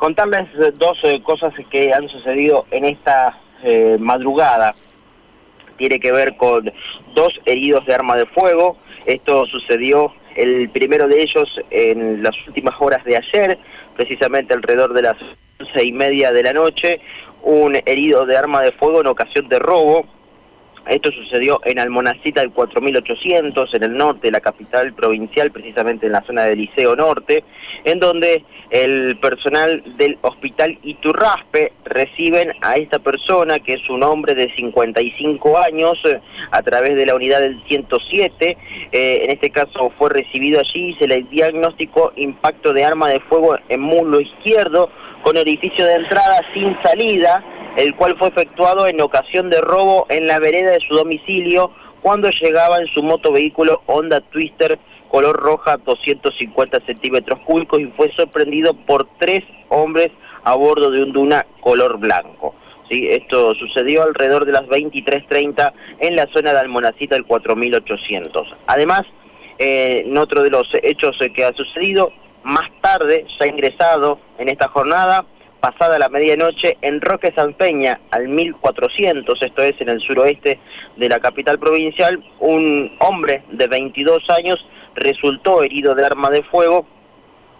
contarles dos cosas que han sucedido en esta madrugada. Tiene que ver con dos heridos de arma de fuego. Esto sucedió el primero de ellos en las últimas horas de ayer, precisamente alrededor de las once y media de la noche, un herido de arma de fuego en ocasión de robo esto sucedió en Almonacita del 4800, en el norte de la capital provincial, precisamente en la zona del Liceo Norte, en donde el personal del hospital Iturraspe reciben a esta persona, que es un hombre de 55 años, a través de la unidad del 107. Eh, en este caso fue recibido allí y se le diagnosticó impacto de arma de fuego en muslo izquierdo, con orificio de entrada sin salida el cual fue efectuado en ocasión de robo en la vereda de su domicilio cuando llegaba en su moto vehículo Honda Twister color roja 250 centímetros cúbicos y fue sorprendido por tres hombres a bordo de un Duna color blanco. ¿Sí? Esto sucedió alrededor de las 23.30 en la zona de Almonacita del 4800. Además, eh, en otro de los hechos que ha sucedido, más tarde se ha ingresado en esta jornada pasada la medianoche en Roque San Peña, al 1400, esto es en el suroeste de la capital provincial, un hombre de 22 años resultó herido de arma de fuego,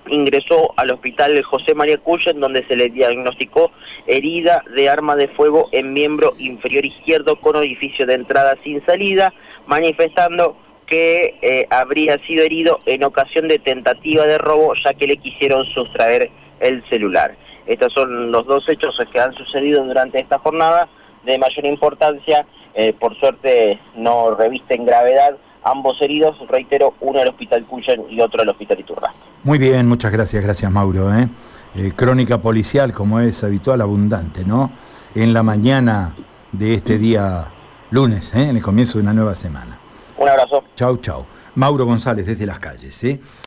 ingresó al hospital José María Cuyen, donde se le diagnosticó herida de arma de fuego en miembro inferior izquierdo con orificio de entrada sin salida, manifestando que eh, habría sido herido en ocasión de tentativa de robo, ya que le quisieron sustraer el celular. Estos son los dos hechos que han sucedido durante esta jornada de mayor importancia. Eh, por suerte no revisten gravedad ambos heridos, reitero, uno al Hospital Cuyen y otro al Hospital Iturra. Muy bien, muchas gracias, gracias Mauro. ¿eh? Eh, crónica policial, como es habitual, abundante, ¿no? En la mañana de este día lunes, en el comienzo de una nueva semana. Un abrazo. Chau, chau. Mauro González desde las calles. ¿eh?